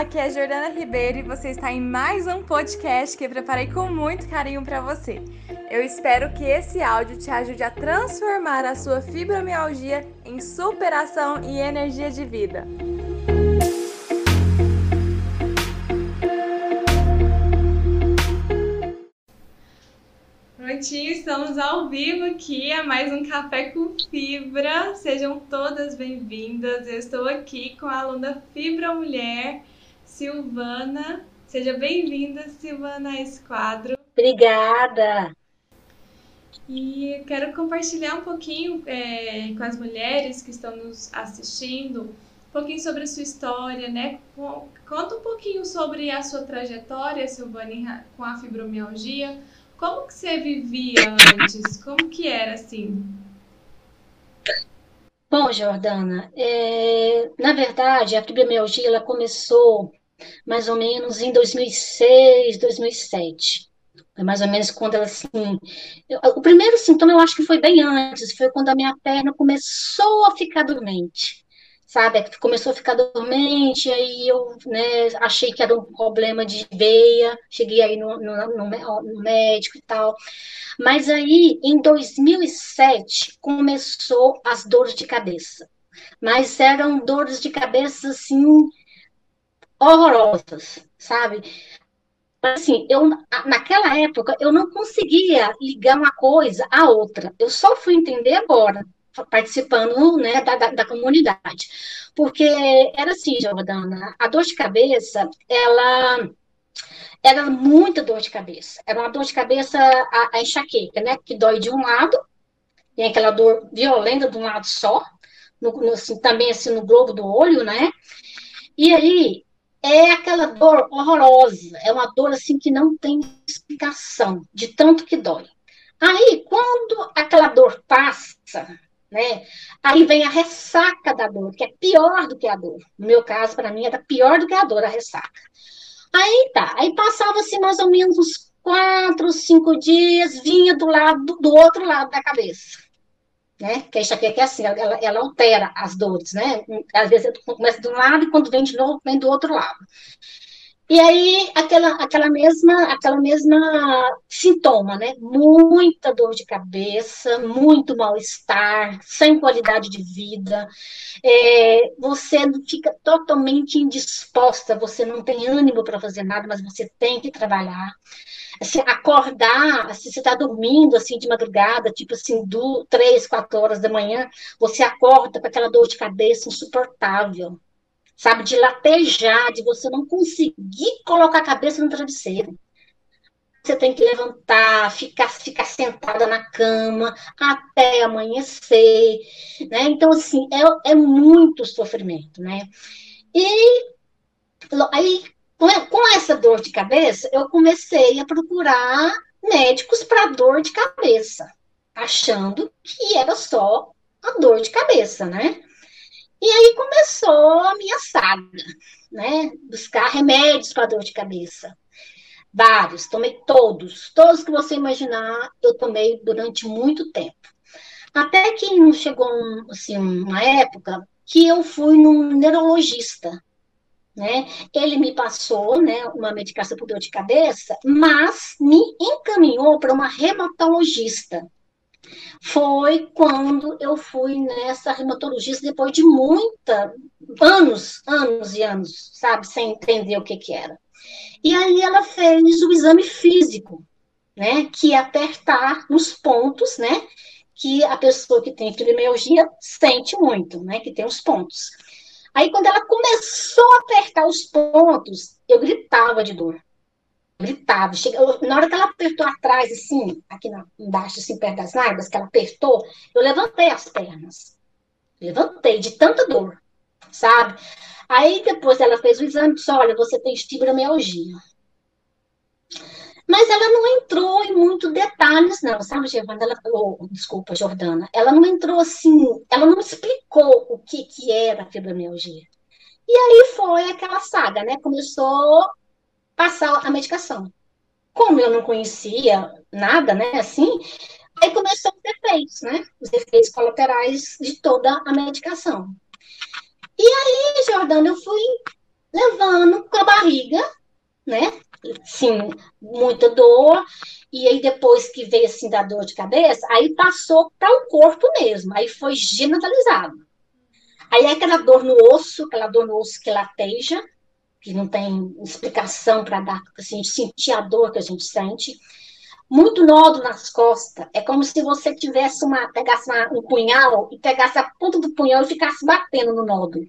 aqui é Jordana Ribeiro e você está em mais um podcast que eu preparei com muito carinho para você. Eu espero que esse áudio te ajude a transformar a sua fibromialgia em superação e energia de vida. Prontinho, estamos ao vivo aqui a mais um Café com Fibra. Sejam todas bem-vindas. Eu estou aqui com a aluna Fibra Mulher, Silvana. Seja bem-vinda, Silvana, a esse quadro. Obrigada. E quero compartilhar um pouquinho é, com as mulheres que estão nos assistindo, um pouquinho sobre a sua história, né? Conta um pouquinho sobre a sua trajetória, Silvana, com a fibromialgia como que você vivia antes? Como que era assim? Bom, Jordana, é, na verdade, a fibromialgia ela começou mais ou menos em 2006, 2007. Foi mais ou menos quando ela, assim... Eu, o primeiro sintoma eu acho que foi bem antes, foi quando a minha perna começou a ficar dormente sabe? Começou a ficar dormente, aí eu né, achei que era um problema de veia, cheguei aí no, no, no, no médico e tal. Mas aí, em 2007, começou as dores de cabeça. Mas eram dores de cabeça, assim, horrorosas, sabe? assim, eu, naquela época, eu não conseguia ligar uma coisa à outra. Eu só fui entender agora, participando né, da, da, da, comunidade. Porque era assim, Jordana, a dor de cabeça, ela era muita dor de cabeça. Era uma dor de cabeça, a, a enxaqueca, né? Que dói de um lado, tem aquela dor violenta de um lado só, no, no, assim, também assim no globo do olho, né? E aí é aquela dor horrorosa, é uma dor assim que não tem explicação, de tanto que dói. Aí, quando aquela dor passa, né? Aí vem a ressaca da dor, que é pior do que a dor. No meu caso, para mim, era pior do que a dor, a ressaca. Aí tá, aí passava-se mais ou menos uns quatro, cinco dias, vinha do lado do outro lado da cabeça. Né? Que a enxaqueca é assim, ela, ela altera as dores, né? Às vezes começa de um lado e quando vem de novo, vem do outro lado. E aí, aquela, aquela mesma, aquela mesma sintoma, né? Muita dor de cabeça, muito mal-estar, sem qualidade de vida, é, você fica totalmente indisposta, você não tem ânimo para fazer nada, mas você tem que trabalhar. Assim, acordar, assim, você está dormindo assim de madrugada, tipo assim, do, três, quatro horas da manhã, você acorda com aquela dor de cabeça insuportável sabe, de latejar, de você não conseguir colocar a cabeça no travesseiro. Você tem que levantar, ficar, ficar sentada na cama até amanhecer, né? Então, assim, é, é muito sofrimento, né? E aí, com, essa dor de cabeça, eu comecei a procurar médicos para dor de cabeça, achando que era só a dor de cabeça, né? E aí começou a minha saga, né? Buscar remédios para dor de cabeça. Vários, tomei todos, todos que você imaginar, eu tomei durante muito tempo. Até que não chegou assim, uma época que eu fui num neurologista, né? Ele me passou, né, uma medicação para dor de cabeça, mas me encaminhou para uma reumatologista foi quando eu fui nessa reumatologista depois de muita anos, anos e anos, sabe, sem entender o que que era. E aí ela fez o exame físico, né, que é apertar nos pontos, né, que a pessoa que tem fibromialgia sente muito, né, que tem os pontos. Aí quando ela começou a apertar os pontos, eu gritava de dor gritava. Chega, na hora que ela apertou atrás, assim, aqui embaixo, assim, perto das nádegas, que ela apertou, eu levantei as pernas. Levantei de tanta dor, sabe? Aí depois ela fez o exame e disse: olha, você tem fibromialgia. Mas ela não entrou em muitos detalhes, não, sabe, Giovana? Ela falou, desculpa, Jordana. Ela não entrou assim, ela não explicou o que, que era fibromialgia. E aí foi aquela saga, né? Começou passar a medicação. Como eu não conhecia nada, né, assim, aí começou os efeitos, né, os efeitos colaterais de toda a medicação. E aí, Jordana, eu fui levando com a barriga, né? Sim, muita dor. E aí, depois que veio assim da dor de cabeça, aí passou para o corpo mesmo, aí foi generalizado. Aí é aquela dor no osso, aquela dor no osso que lateja, que não tem explicação para dar, assim, sentir a dor que a gente sente. Muito nódulo nas costas. É como se você tivesse uma, pegasse uma, um punhal e pegasse a ponta do punhal e ficasse batendo no nódulo.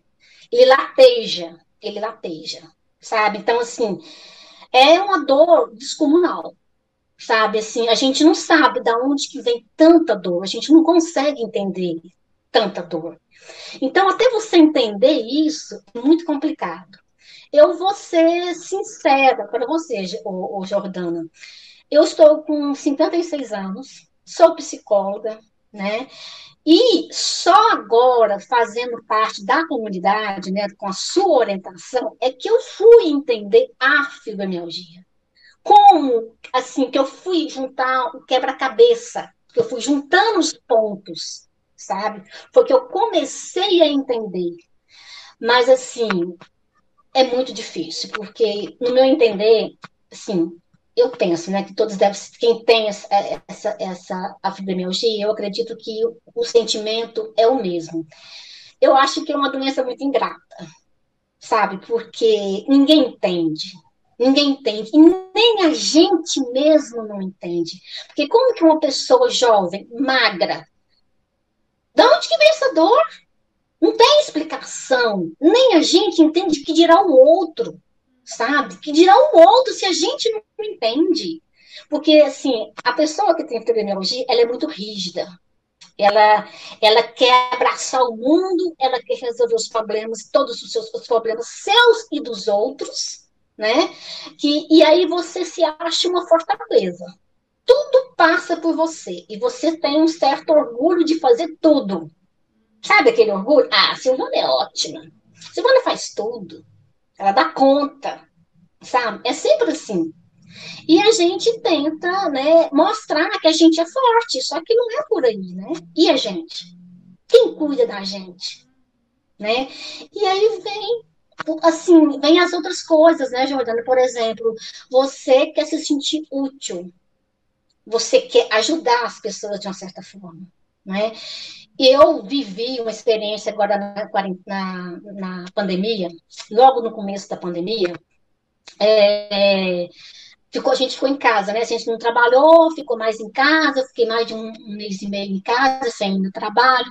Ele lateja, ele lateja, sabe? Então, assim, é uma dor descomunal, sabe? Assim, a gente não sabe de onde que vem tanta dor, a gente não consegue entender tanta dor. Então, até você entender isso, é muito complicado. Eu vou ser sincera para você, o, Jordana. Eu estou com 56 anos, sou psicóloga, né? E só agora, fazendo parte da comunidade, né, com a sua orientação, é que eu fui entender a fibromialgia. Como, assim, que eu fui juntar o quebra-cabeça, que eu fui juntando os pontos, sabe? Foi que eu comecei a entender. Mas, assim, é muito difícil, porque, no meu entender, assim, eu penso, né, que todos devem, quem tem essa, essa, essa fibromialgia, eu acredito que o, o sentimento é o mesmo. Eu acho que é uma doença muito ingrata, sabe? Porque ninguém entende, ninguém entende, e nem a gente mesmo não entende. Porque como que uma pessoa jovem, magra, de onde que vem essa dor? Não tem explicação. Nem a gente entende que dirá o outro sabe? Que dirá o outro se a gente não entende. Porque, assim, a pessoa que tem fibromialgia, ela é muito rígida. Ela, ela quer abraçar o mundo, ela quer resolver os problemas, todos os seus os problemas seus e dos outros, né? Que, e aí você se acha uma fortaleza. Tudo passa por você e você tem um certo orgulho de fazer tudo. Sabe aquele orgulho? Ah, Silvana é ótima. Silvana faz tudo. Ela dá conta, sabe? É sempre assim. E a gente tenta, né, mostrar que a gente é forte, só que não é por aí, né? E a gente? Quem cuida da gente? Né? E aí vem, assim, vem as outras coisas, né, Jordana? Por exemplo, você quer se sentir útil. Você quer ajudar as pessoas de uma certa forma, né? Eu vivi uma experiência agora na, na, na pandemia, logo no começo da pandemia, é, ficou, a gente ficou em casa, né? A gente não trabalhou, ficou mais em casa, fiquei mais de um, um mês e meio em casa, sem ir no trabalho.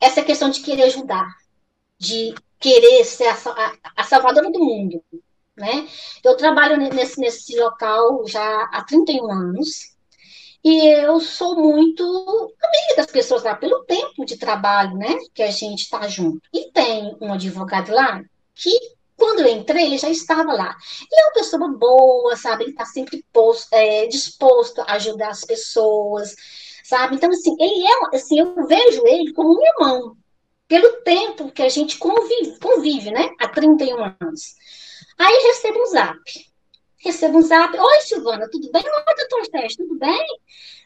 Essa questão de querer ajudar, de querer ser a, a, a salvadora do mundo, né? Eu trabalho nesse, nesse local já há 31 anos, e eu sou muito amiga das pessoas lá, pelo tempo de trabalho, né, que a gente está junto. E tem um advogado lá que, quando eu entrei, ele já estava lá. E é uma pessoa boa, sabe? Ele está sempre posto, é, disposto a ajudar as pessoas, sabe? Então, assim, ele é, assim, eu vejo ele como um irmão, pelo tempo que a gente convive, convive né, há 31 anos. Aí recebo um zap recebo um zap. Oi, Silvana, tudo bem? Oi, doutor Sérgio, tudo bem?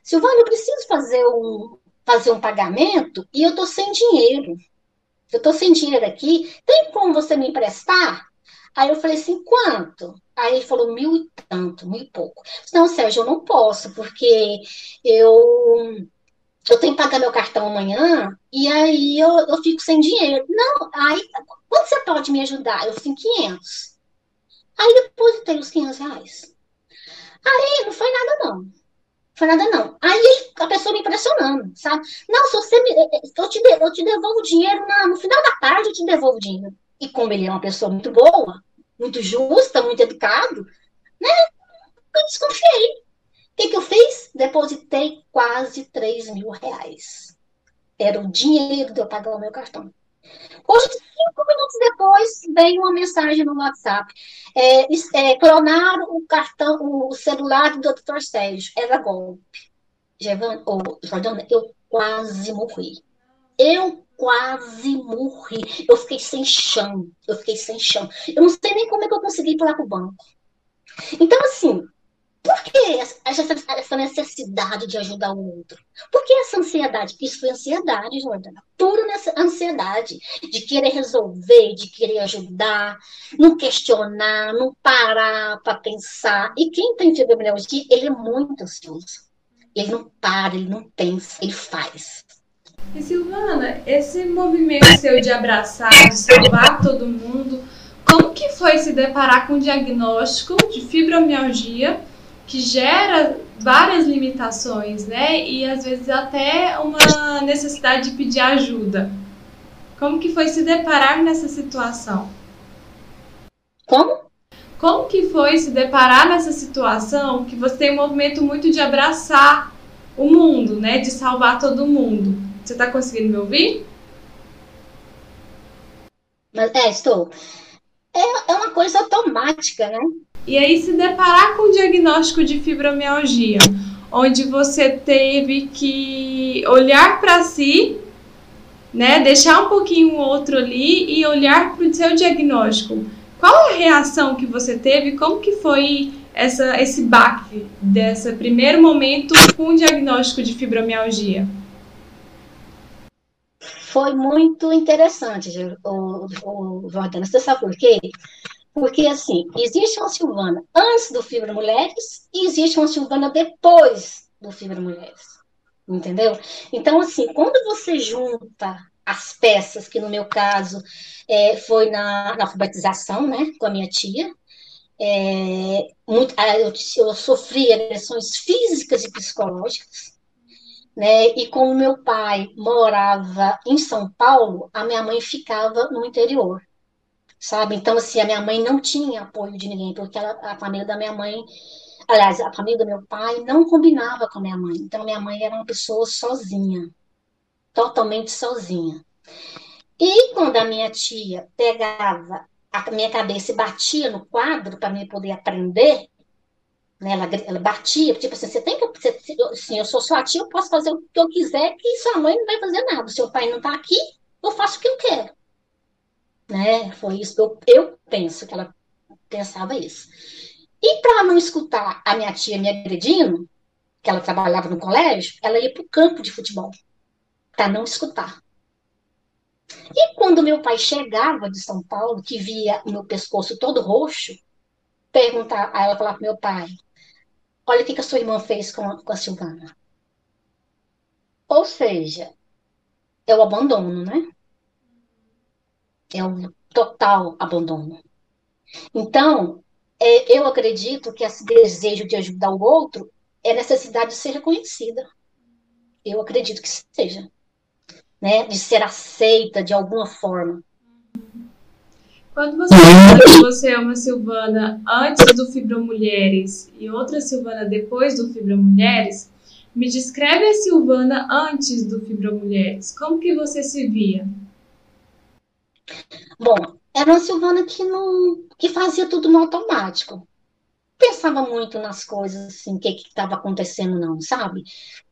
Silvana, eu preciso fazer um, fazer um pagamento e eu tô sem dinheiro. Eu tô sem dinheiro aqui. Tem como você me emprestar? Aí eu falei assim, quanto? Aí ele falou mil e tanto, mil e pouco. Não, Sérgio, eu não posso, porque eu eu tenho que pagar meu cartão amanhã e aí eu, eu fico sem dinheiro. Não, aí, quanto você pode me ajudar? Eu fico 500. Aí depositei os 500 reais. Aí não foi nada, não. Foi nada, não. Aí a pessoa me impressionando, sabe? Não, se você me. Eu te, eu te devolvo o dinheiro na, no final da tarde, eu te devolvo o dinheiro. E como ele é uma pessoa muito boa, muito justa, muito educado, né? Eu desconfiei. O que, que eu fiz? Depositei quase 3 mil reais. Era o dinheiro de eu pagar o meu cartão. Hoje, cinco minutos depois, veio uma mensagem no WhatsApp. É, é, clonaram o cartão, o celular do Dr. Sérgio. Era golpe. Giovanni, oh, Jordana, eu quase morri. Eu quase morri. Eu fiquei sem chão. Eu fiquei sem chão. Eu não sei nem como é que eu consegui ir lá pro banco. Então, assim, Por que essa necessidade de ajudar o outro? Por que essa ansiedade? Isso foi ansiedade, Jordana. Pura ansiedade de querer resolver, de querer ajudar, não questionar, não parar para pensar. E quem tem fibromialgia, ele é muito ansioso. Ele não para, ele não pensa, ele faz. E Silvana, esse movimento seu de abraçar, de salvar todo mundo, como que foi se deparar com o diagnóstico de fibromialgia que gera várias limitações, né? E às vezes até uma necessidade de pedir ajuda. Como que foi se deparar nessa situação? Como? Como que foi se deparar nessa situação que você tem um movimento muito de abraçar o mundo, né? De salvar todo mundo. Você está conseguindo me ouvir? É, estou. É, é uma coisa automática, né? E aí se deparar com o diagnóstico de fibromialgia, onde você teve que olhar para si, né, deixar um pouquinho o outro ali e olhar para o seu diagnóstico. Qual a reação que você teve? Como que foi essa, esse baque desse primeiro momento com o diagnóstico de fibromialgia? Foi muito interessante, o, o Jordana. Você sabe por quê? Porque, assim, existe uma Silvana antes do Fibra Mulheres e existe uma Silvana depois do Fibra Mulheres. Entendeu? Então, assim, quando você junta as peças, que no meu caso é, foi na, na, alfabetização, né, com a minha tia, é, muito, eu, eu sofri agressões físicas e psicológicas, né, e como meu pai morava em São Paulo, a minha mãe ficava no interior sabe? Então, assim, a minha mãe não tinha apoio de ninguém, porque ela, a família da minha mãe, aliás, a família do meu pai não combinava com a minha mãe. Então, minha mãe era uma pessoa sozinha, totalmente sozinha. E quando a minha tia pegava a minha cabeça e batia no quadro para mim poder aprender, né, ela, ela batia, tipo assim, você tem que, você, assim, eu sou sua tia, eu posso fazer o que eu quiser, que sua mãe não vai fazer nada. Seu pai não está aqui, eu faço o que eu quero né? Foi isso que eu, eu penso que ela pensava isso. E para não escutar a minha tia me agredindo, que ela trabalhava no colégio, ela ia para o campo de futebol para não escutar. E quando meu pai chegava de São Paulo, que via o meu pescoço todo roxo, perguntar, aí ela falava para meu pai: Olha o que, que a sua irmã fez com a, com a Silvana. Ou seja, o abandono, né? É um total abandono. Então, é, eu acredito que esse desejo de ajudar o outro é necessidade de ser reconhecida. Eu acredito que seja. Né? De ser aceita de alguma forma. Quando você fala que você é uma Silvana antes do Fibra Mulheres e outra Silvana depois do Fibra Mulheres, me descreve a Silvana antes do Fibra Mulheres. Como que você se via? Bom, era uma Silvana que não que fazia tudo no automático. Pensava muito nas coisas, assim, o que estava acontecendo, não, sabe?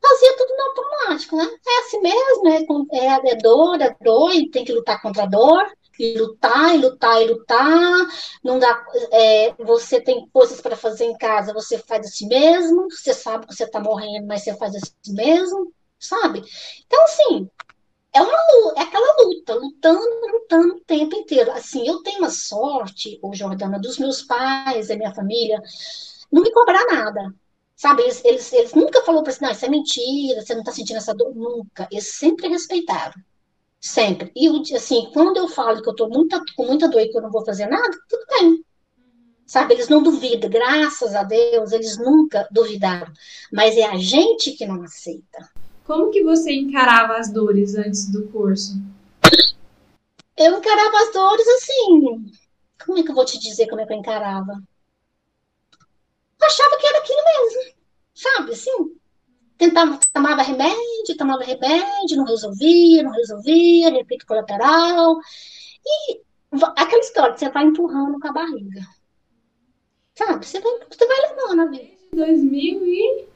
Fazia tudo no automático, né? É assim mesmo, é, é, é dor, é dor, e tem que lutar contra a dor, e lutar, e lutar, e lutar. Não dá, é, você tem coisas para fazer em casa, você faz assim mesmo. Você sabe que você está morrendo, mas você faz assim mesmo, sabe? Então, assim, é uma é aquela luta, lutando, lutando o tempo inteiro. Assim, eu tenho a sorte, o Jordana, dos meus pais, da minha família, não me cobrar nada. Sabe, eles, eles, eles nunca falaram para assim, não, isso é mentira, você não está sentindo essa dor, nunca. Eles sempre respeitaram. Sempre. E, assim, quando eu falo que eu estou com muita dor e que eu não vou fazer nada, tudo bem. Sabe, eles não duvidam, graças a Deus, eles nunca duvidaram. Mas é a gente que não aceita. Como que você encarava as dores antes do curso? Eu encarava as dores assim. Como é que eu vou te dizer como é que eu encarava? Achava que era aquilo mesmo. Sabe, assim? Tentava, tomava remédio, tomava remédio, não resolvia, não resolvia, efeito colateral. E aquela história, você vai empurrando com a barriga. Sabe? Você vai, você vai levando a vida. 2000 e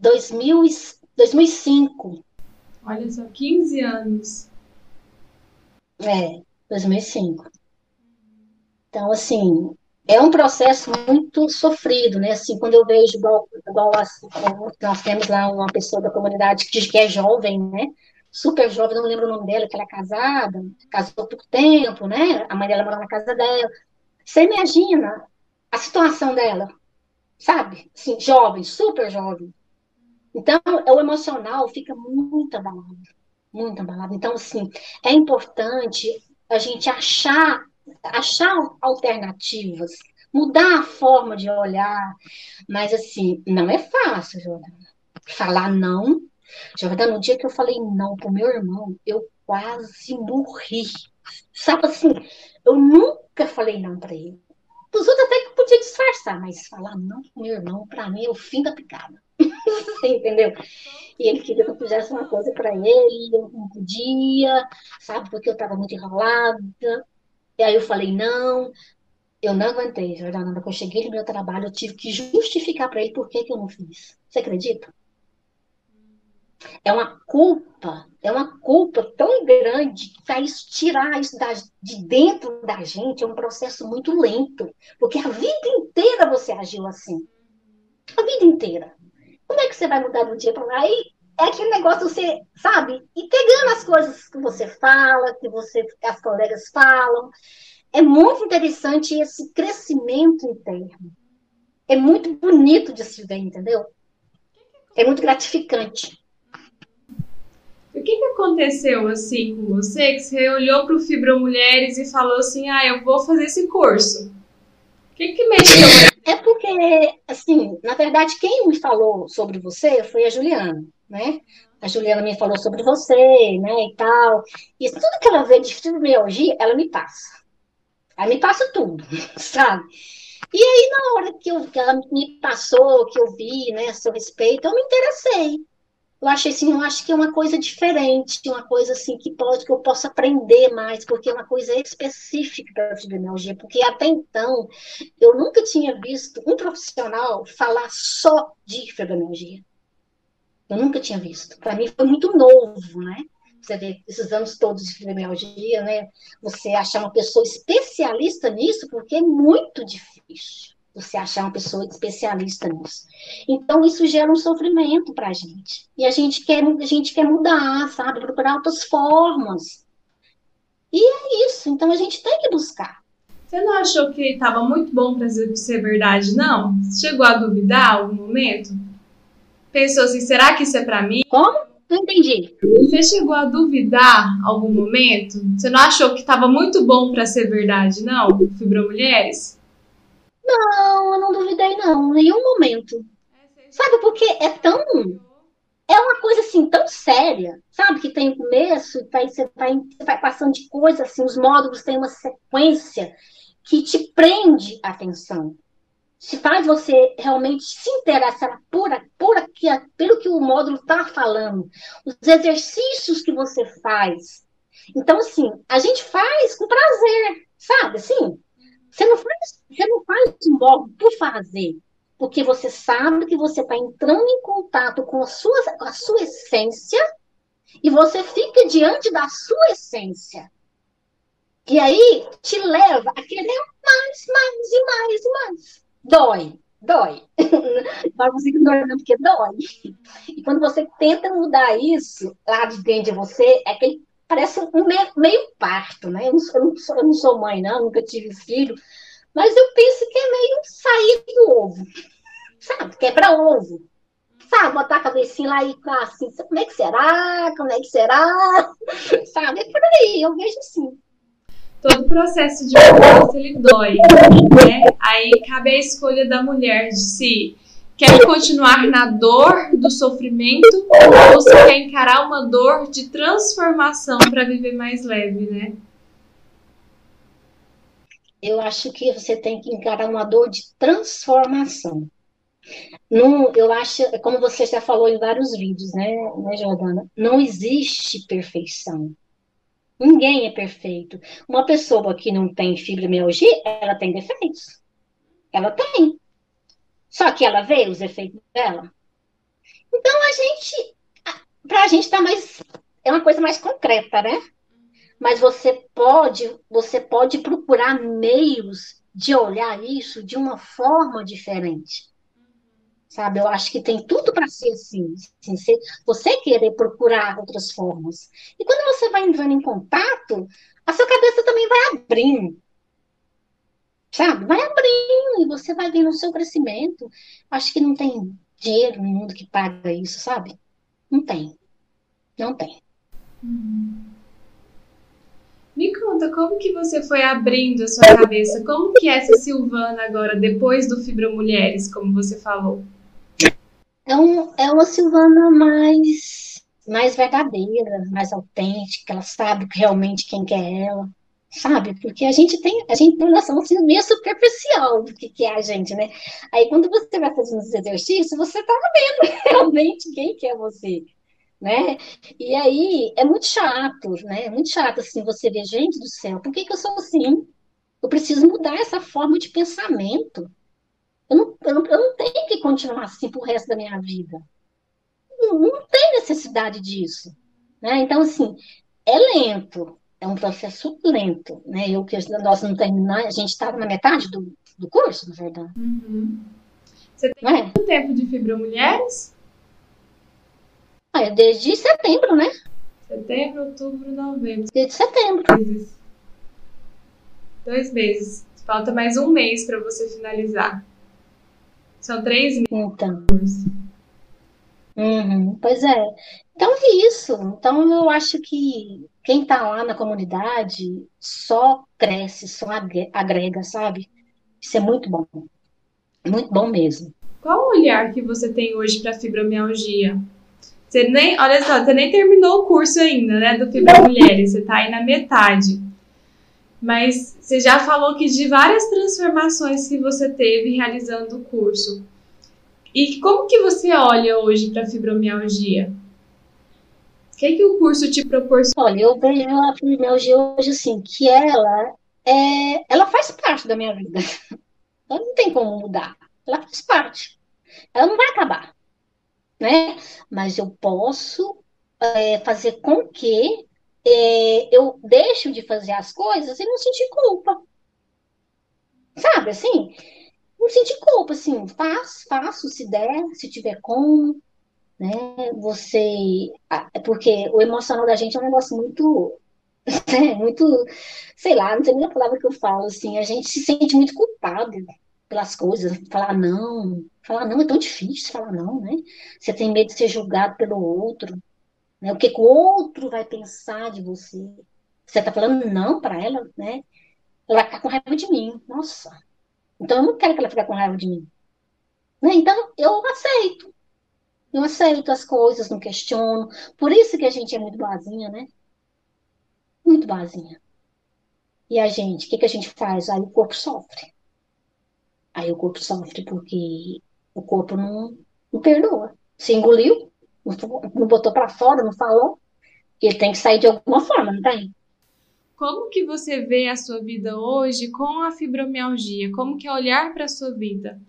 2000, 2005. Olha só, 15 anos. É, 2005. Então, assim, é um processo muito sofrido, né? Assim, quando eu vejo igual, igual assim, nós temos lá uma pessoa da comunidade que, que é jovem, né? Super jovem, não lembro o nome dela, que ela é casada, casou pouco tempo, né? A mãe dela mora na casa dela. Você imagina a situação dela, sabe? Assim, jovem, super jovem. Então, o emocional fica muito abalado, muito abalado. Então, assim, é importante a gente achar achar alternativas, mudar a forma de olhar. Mas, assim, não é fácil, Jordana. Falar não. Jordana, no dia que eu falei não pro meu irmão, eu quase morri. Sabe assim, eu nunca falei não para ele. Os outros até que podia disfarçar, mas falar não pro meu irmão, para mim, é o fim da picada. entendeu? E ele queria que eu fizesse uma coisa para ele, eu não podia, sabe, porque eu estava muito enrolada. E aí eu falei, não, eu não aguentei, Jordana. Quando eu cheguei no meu trabalho, eu tive que justificar para ele por que, que eu não fiz. Você acredita? É uma culpa, é uma culpa tão grande que faz tirar isso da, de dentro da gente é um processo muito lento. Porque a vida inteira você agiu assim. A vida inteira. Como é que você vai mudar do dia para lá? Aí é aquele negócio você, sabe? Pegando as coisas que você fala, que você, as colegas falam. É muito interessante esse crescimento interno. É muito bonito de se ver, entendeu? É muito gratificante. O que, que aconteceu assim com você que você olhou para o Fibra Mulheres e falou assim: ah, eu vou fazer esse curso? O que, que mexeu? É porque, assim, na verdade, quem me falou sobre você foi a Juliana né? A Juliana me falou sobre você, né, e tal. E tudo que ela vê de fibromialgia, ela me passa. Ela me passa tudo, sabe? E aí, na hora que, eu, que ela me passou, que eu vi, né, a seu respeito, eu me interessei. Eu achei assim, eu acho que é uma coisa diferente, uma coisa assim que pode que eu possa aprender mais, porque é uma coisa específica para a fibromialgia, porque até então eu nunca tinha visto um profissional falar só de fibromialgia. Eu nunca tinha visto. Para mim foi muito novo, né? Você vê esses anos todos de fibromialgia, né? Você achar uma pessoa especialista nisso, porque é muito difícil você achar uma pessoa especialista nisso. Então, isso gera um sofrimento para a gente. E a gente quer, a gente quer mudar, sabe? Procurar outras formas. E é isso. Então, a gente tem que buscar. Você não achou que estava muito bom para ser verdade, não? Chegou a duvidar algum momento? pensou assim, será que isso é para mim? Como? Não entendi. Você chegou a duvidar algum momento? Você não achou que estava muito bom para ser verdade, não? Fibromulheres? Não, eu não duvidei, não. Nenhum momento. Sabe, porque é tão. É uma coisa assim, tão séria, sabe? Que tem começo, vai, você, vai, você vai passando de coisas assim, os módulos têm uma sequência que te prende a atenção se faz você realmente se interessar por, por aqui, pelo que o módulo está falando, os exercícios que você faz. Então, assim, a gente faz com prazer, sabe? Assim, você não faz, você não faz módulo por fazer, porque você sabe que você está entrando em contato com a sua, a sua essência e você fica diante da sua essência. E aí te leva a querer mais, mais e mais e mais dói, dói. Mas você ignora porque dói. E quando você tenta mudar isso lá de dentro de você, é que parece um meio, meio parto, né? Eu não, sou, eu, não sou, eu não sou mãe, não, nunca tive filho, mas eu penso que é meio sair do ovo, sabe? Quebra ovo. Sabe, botar a cabecinha lá e ficar assim, como é que será? Como é que será? Sabe? É por aí, eu vejo assim todo processo de mudança ele dói, né? Aí cabe a escolha da mulher de se quer continuar na dor do sofrimento ou se quer encarar uma dor de transformação para viver mais leve, né? Eu acho que você tem que encarar uma dor de transformação. Eu acho, como você já falou em vários vídeos, né, né, Jordana? Não existe perfeição. Ninguém é perfeito. Uma pessoa que não tem fibromialgia, ela tem defeitos. Ela tem. Só que ela vê os efeitos dela. Então a gente, para a gente tá mais, é uma coisa mais concreta, né? Mas você pode, você pode procurar meios de olhar isso de uma forma diferente. Sabe, eu acho que tem tudo para ser assim, assim você querer procurar outras formas. E quando você vai entrando em contato, a sua cabeça também vai abrindo. Sabe? Vai abrindo e você vai vendo o seu crescimento. Acho que não tem dinheiro no mundo que paga isso, sabe? Não tem. Não tem. Uhum. Me conta, como que você foi abrindo a sua cabeça? Como que é essa Silvana agora, depois do Fibra Mulheres, como você falou? É, um, é uma Silvana mais, mais verdadeira, mais autêntica, ela sabe realmente quem que é ela, sabe? Porque a gente tem, a gente tem noção assim, meio superficial do que, que é a gente, né? Aí quando você vai fazendo os exercícios, você tá vendo realmente quem que é você né? E aí é muito chato, né? É muito chato assim você ver, gente do céu, por que, que eu sou assim? Eu preciso mudar essa forma de pensamento. Eu não, eu não, eu não tenho que continuar assim pro resto da minha vida. Não, não tem necessidade disso. Né? Então, assim, é lento, é um processo lento, né? Eu que nós não terminamos, a gente estava na metade do, do curso, na verdade. Uhum. Você tem é? quanto tempo de Fibromulheres? Ah, é desde setembro, né? Setembro, outubro, novembro. Desde setembro. Dois meses. Falta mais um mês para você finalizar. São três meses. Então. Uhum, pois é. Então é isso. Então eu acho que quem está lá na comunidade só cresce, só agrega, sabe? Isso é muito bom. Muito bom mesmo. Qual o olhar que você tem hoje para fibromialgia? Você nem, olha só, você nem terminou o curso ainda, né, do Fibra Mulheres, você tá aí na metade. Mas você já falou que de várias transformações que você teve realizando o curso. E como que você olha hoje para a fibromialgia? Que, que o curso te proporciona? Olha, eu vejo a fibromialgia hoje assim, que ela é, ela faz parte da minha vida. Ela não tem como mudar. Ela faz parte. Ela não vai acabar né? Mas eu posso é, fazer com que é, eu deixe de fazer as coisas e não sentir culpa. Sabe, assim? Não sentir culpa, assim, faz, faço se der, se tiver como, né? Você, é porque o emocional da gente é um negócio muito, né? muito, sei lá, não tem nem a palavra que eu falo, assim, a gente se sente muito culpado pelas coisas, falar não, falar não é tão difícil falar não, né? Você tem medo de ser julgado pelo outro, né? O que, que o outro vai pensar de você? Você tá falando não para ela, né? Ela tá com raiva de mim, nossa. Então eu não quero que ela fique com raiva de mim. Né? Então eu aceito. Eu aceito as coisas, não questiono. Por isso que a gente é muito boazinha, né? Muito boazinha. E a gente, o que, que a gente faz? Aí o corpo sofre. Aí o corpo sofre porque o corpo não, não perdoa. Se engoliu, não botou para fora, não falou, ele tem que sair de alguma forma, não tem? Como que você vê a sua vida hoje com a fibromialgia? Como que é olhar para a sua vida?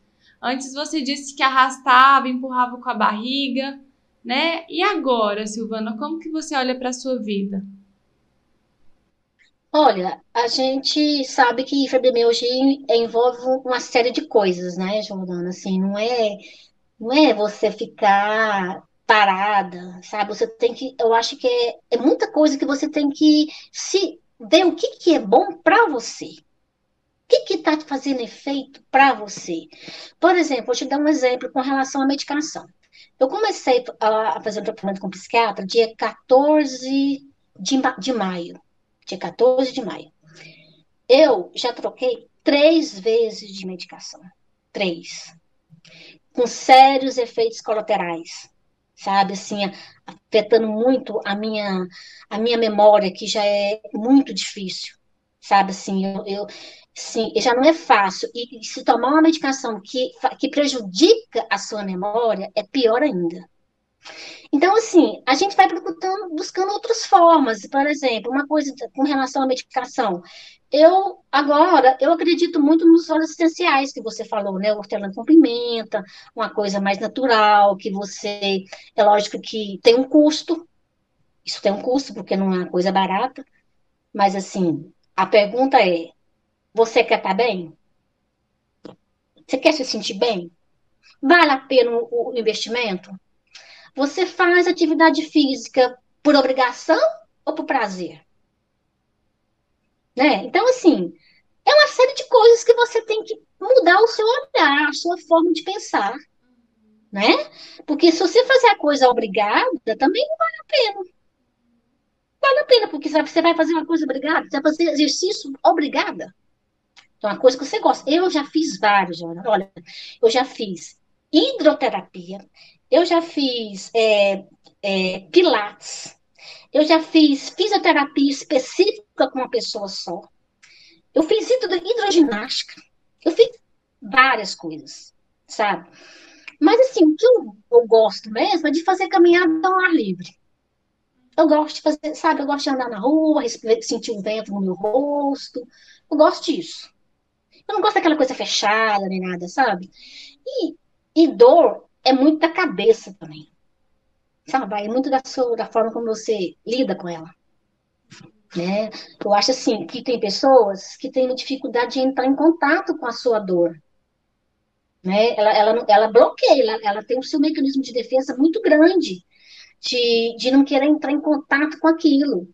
Antes você disse que arrastava, empurrava com a barriga, né? E agora, Silvana, como que você olha para a sua vida? Olha, a gente sabe que fibromialgia envolve uma série de coisas, né, Jordana? Assim, não é, não é você ficar parada, sabe? Você tem que, eu acho que é, é muita coisa que você tem que se ver o que, que é bom para você. O que que está fazendo efeito para você? Por exemplo, vou te dar um exemplo com relação à medicação. Eu comecei a fazer um tratamento com psiquiatra dia 14 de, de maio dia 14 de maio. Eu já troquei três vezes de medicação. Três. Com sérios efeitos colaterais. Sabe, assim, afetando muito a minha, a minha memória, que já é muito difícil. Sabe, assim, eu, eu sim, já não é fácil. E se tomar uma medicação que, que prejudica a sua memória, é pior ainda. Então, assim, a gente vai buscando, buscando outras formas. Por exemplo, uma coisa com relação à medicação. Eu, agora, eu acredito muito nos óleos essenciais que você falou, né? Hortelã com pimenta, uma coisa mais natural, que você... É lógico que tem um custo. Isso tem um custo, porque não é uma coisa barata. Mas, assim, a pergunta é, você quer estar tá bem? Você quer se sentir bem? Vale a pena o investimento? Você faz atividade física por obrigação ou por prazer? Né? Então, assim, é uma série de coisas que você tem que mudar o seu olhar, a sua forma de pensar, né? Porque se você fazer a coisa obrigada, também não vale a pena. Vale a pena, porque você vai fazer uma coisa obrigada, você vai fazer exercício obrigada. Então, uma coisa que você gosta. Eu já fiz vários, olha, eu já fiz hidroterapia, eu já fiz é, é, pilates, eu já fiz fisioterapia específica com uma pessoa só. Eu fiz hidroginástica. Eu fiz várias coisas, sabe? Mas, assim, o que eu, eu gosto mesmo é de fazer caminhada ao ar livre. Eu gosto de fazer, sabe? Eu gosto de andar na rua, sentir o vento no meu rosto. Eu gosto disso. Eu não gosto daquela coisa fechada nem nada, sabe? E, e dor é muito da cabeça também. Sabe? É muito da, sua, da forma como você lida com ela. Né? Eu acho assim que tem pessoas que têm dificuldade de entrar em contato com a sua dor. Né? Ela, ela, ela bloqueia, ela, ela tem o seu mecanismo de defesa muito grande de, de não querer entrar em contato com aquilo.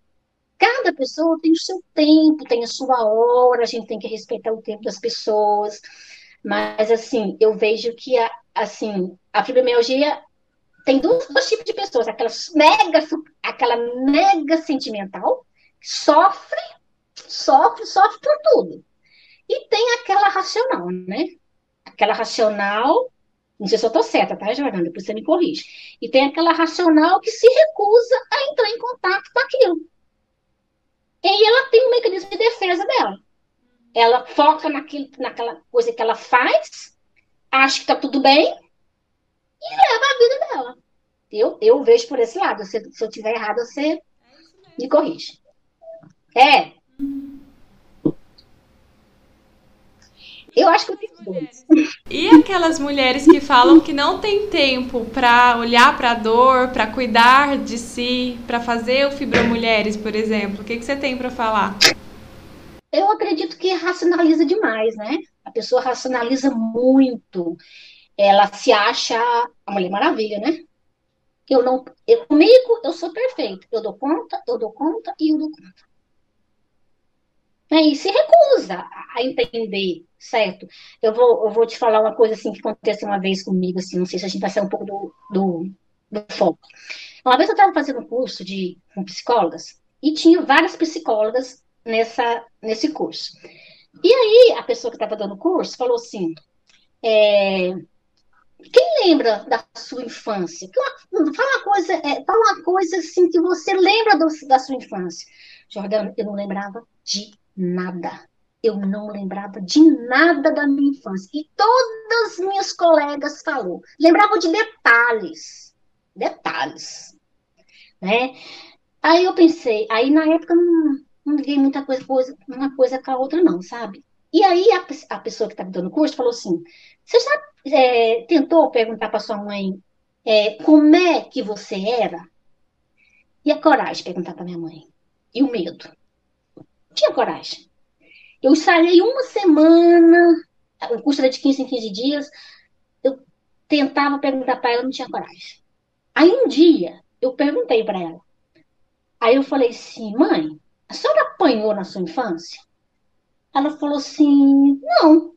Cada pessoa tem o seu tempo, tem a sua hora, a gente tem que respeitar o tempo das pessoas. Mas, assim, eu vejo que, a, assim, a fibromialgia tem dois, dois tipos de pessoas. Aquela mega, aquela mega sentimental, sofre, sofre, sofre por tudo. E tem aquela racional, né? Aquela racional, não sei se eu estou certa, tá, Jordana? Depois você me corrige. E tem aquela racional que se recusa a entrar em contato com aquilo. E aí ela tem um mecanismo de defesa dela. Ela foca naquilo, naquela coisa que ela faz, acha que está tudo bem e leva a vida dela. Eu, eu vejo por esse lado. Se, se eu tiver errado, você me corrige. É. Eu acho que eu tenho dois. E aquelas mulheres que falam que não tem tempo para olhar para a dor, para cuidar de si, para fazer o Fibromulheres, por exemplo, o que, que você tem para falar? Eu acredito que racionaliza demais, né? A pessoa racionaliza muito. Ela se acha a Mulher Maravilha, né? Eu não, eu, comigo eu sou perfeito. Eu dou conta, eu dou conta e eu dou conta. Né, e se recusa a entender, certo? Eu vou, eu vou te falar uma coisa assim que aconteceu uma vez comigo, assim, não sei se a gente vai sair um pouco do, do, do foco. Uma vez eu estava fazendo um curso de, com psicólogas e tinha várias psicólogas nessa, nesse curso. E aí a pessoa que estava dando o curso falou assim: é, quem lembra da sua infância? Fala uma coisa, é, fala uma coisa assim que você lembra do, da sua infância. Jordana, eu não lembrava de nada. Eu não lembrava de nada da minha infância. E todas as minhas colegas falou. Lembravam de detalhes. Detalhes. Né? Aí eu pensei, aí na época não, não liguei muita coisa, coisa, uma coisa com a outra, não, sabe? E aí a, a pessoa que estava dando o curso falou assim: você já é, tentou perguntar para sua mãe é, como é que você era? E a coragem de perguntar para minha mãe? E o medo? Tinha coragem. Eu ensaiei uma semana, o curso era de 15 em 15 dias, eu tentava perguntar para ela, não tinha coragem. Aí um dia, eu perguntei para ela. Aí eu falei assim, mãe, a senhora apanhou na sua infância? Ela falou assim, não.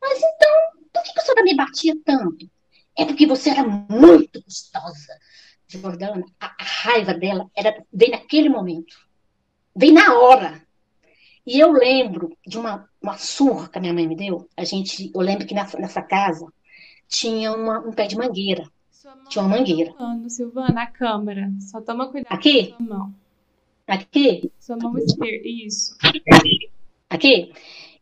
Mas então, por que a senhora me batia tanto? É porque você era muito gostosa. Jordana, a, a raiva dela era, veio naquele momento. Vem na hora. E eu lembro de uma, uma surra que a minha mãe me deu. A gente, eu lembro que nessa, nessa casa tinha uma, um pé de mangueira. Tinha uma mangueira. Tá falando, Silvana, a câmera. Só toma cuidado Aqui? com a sua mão. Aqui? Sua mão esquerda, isso. Aqui?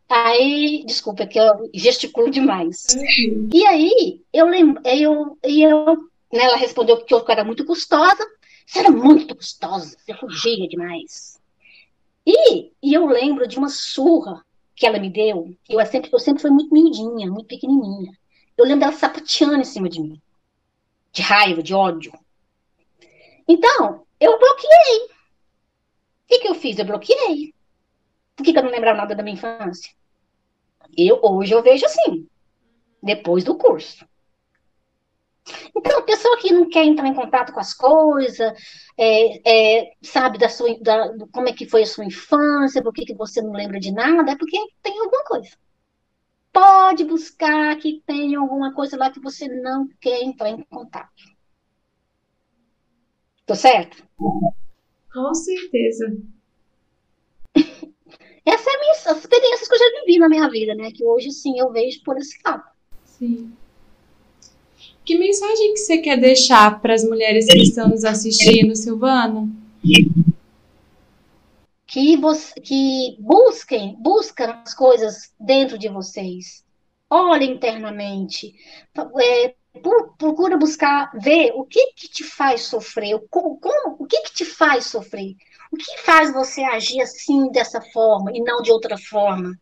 Aí, desculpa, é que eu gesticulo demais. Uhum. E aí, eu lembro, eu, eu, né, ela respondeu que eu era muito gostosa. Você era muito gostosa, você fugia demais. E, e eu lembro de uma surra que ela me deu. Eu sempre, eu sempre fui muito miudinha, muito pequenininha. Eu lembro dela sapateando em cima de mim. De raiva, de ódio. Então, eu bloqueei. O que, que eu fiz? Eu bloqueei. Por que, que eu não lembrava nada da minha infância? Eu, hoje eu vejo assim. depois do curso. Então, a pessoa que não quer entrar em contato com as coisas, é, é, sabe da sua, da, como é que foi a sua infância, por que, que você não lembra de nada, é porque tem alguma coisa. Pode buscar que tem alguma coisa lá que você não quer entrar em contato. Tô certo? Com certeza. Essa é a minha as experiências que eu já vivi na minha vida, né? Que hoje, sim, eu vejo por esse lado. Sim. Que mensagem que você quer deixar para as mulheres que estão nos assistindo, Silvana? Que, que busquem, busquem as coisas dentro de vocês. Olhem internamente. É, procura buscar, ver o que, que te faz sofrer, como, o que, que te faz sofrer, o que faz você agir assim, dessa forma, e não de outra forma.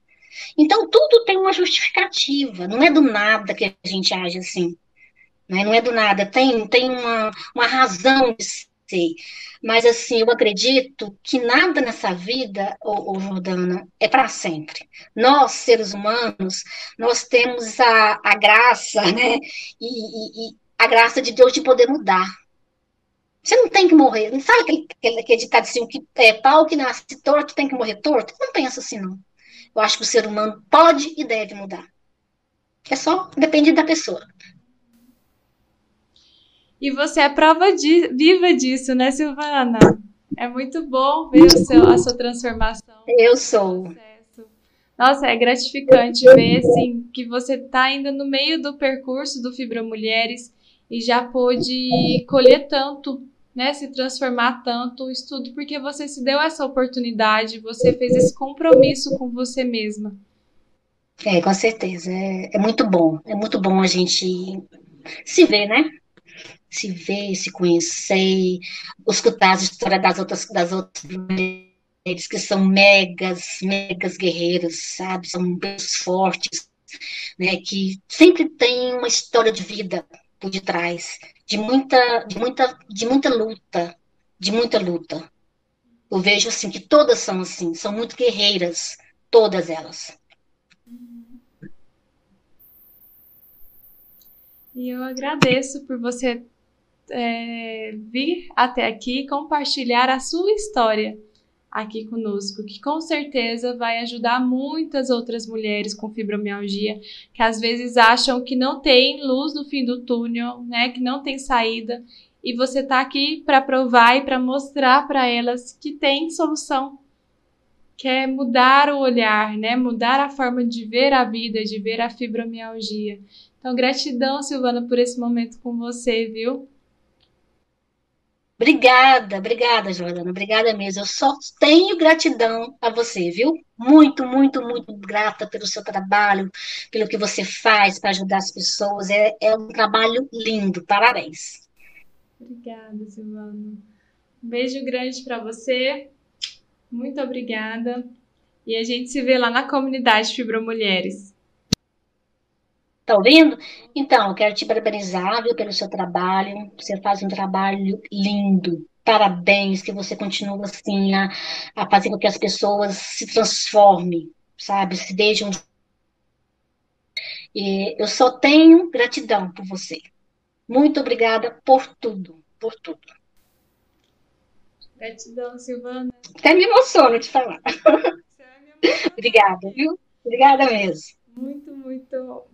Então, tudo tem uma justificativa, não é do nada que a gente age assim. Né? Não é do nada, tem, tem uma, uma razão de ser. Mas, assim, eu acredito que nada nessa vida, ô, ô Jordana, é para sempre. Nós, seres humanos, nós temos a, a graça, né? E, e, e a graça de Deus de poder mudar. Você não tem que morrer. Sabe aquele, aquele, aquele ditado assim, que é pau que nasce torto tem que morrer torto? Não penso assim, não. Eu acho que o ser humano pode e deve mudar. É só, depende da pessoa. E você é prova de, viva disso, né, Silvana? É muito bom ver seu, a sua transformação. Eu sou. Nossa, é gratificante ver assim, que você está ainda no meio do percurso do Fibra Mulheres e já pôde colher tanto, né, se transformar tanto o estudo, porque você se deu essa oportunidade, você fez esse compromisso com você mesma. É, com certeza. É, é muito bom. É muito bom a gente se ver, né? Se ver, se conhecer, escutar as histórias das outras, das outras mulheres que são megas, megas guerreiras, sabe? São pessoas fortes, né? Que sempre tem uma história de vida por detrás, de muita, de muita, de muita luta, de muita luta. Eu vejo assim que todas são assim, são muito guerreiras, todas elas. E eu agradeço por você é, vir até aqui compartilhar a sua história aqui conosco, que com certeza vai ajudar muitas outras mulheres com fibromialgia que às vezes acham que não tem luz no fim do túnel, né, que não tem saída, e você está aqui para provar e para mostrar para elas que tem solução. Que é mudar o olhar, né? Mudar a forma de ver a vida, de ver a fibromialgia. Então, gratidão, Silvana, por esse momento com você, viu? Obrigada, obrigada, Jordana, obrigada mesmo. Eu só tenho gratidão a você, viu? Muito, muito, muito grata pelo seu trabalho, pelo que você faz para ajudar as pessoas. É, é um trabalho lindo, parabéns. Obrigada, Silvana. Um beijo grande para você. Muito obrigada. E a gente se vê lá na comunidade Fibromulheres. Tá ouvindo? Então, eu quero te parabenizar, viu, pelo seu trabalho. Você faz um trabalho lindo. Parabéns, que você continue assim a, a fazer com que as pessoas se transformem, sabe? Se deixem. E eu só tenho gratidão por você. Muito obrigada por tudo, por tudo. Gratidão, Silvana. Até me emociono de falar. obrigada, viu? Obrigada mesmo. Muito, muito.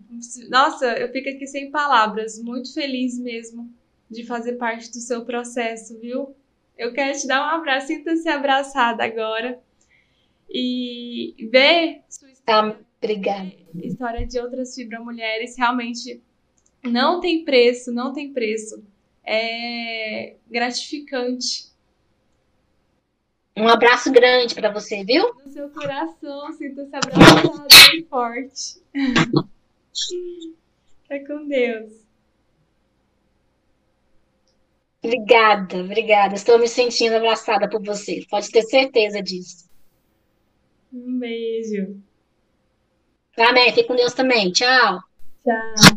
Nossa, eu fico aqui sem palavras. Muito feliz mesmo de fazer parte do seu processo, viu? Eu quero te dar um abraço. Sinta-se abraçada agora. E ver sua história. Ah, obrigada. História de outras fibromulheres realmente não tem preço, não tem preço. É gratificante um abraço grande para você, viu? No seu coração, sinta-se abraçado bem forte. Fica com Deus. Obrigada, obrigada. Estou me sentindo abraçada por você. Pode ter certeza disso. Um beijo. Amém. Fique com Deus também. Tchau. Tchau.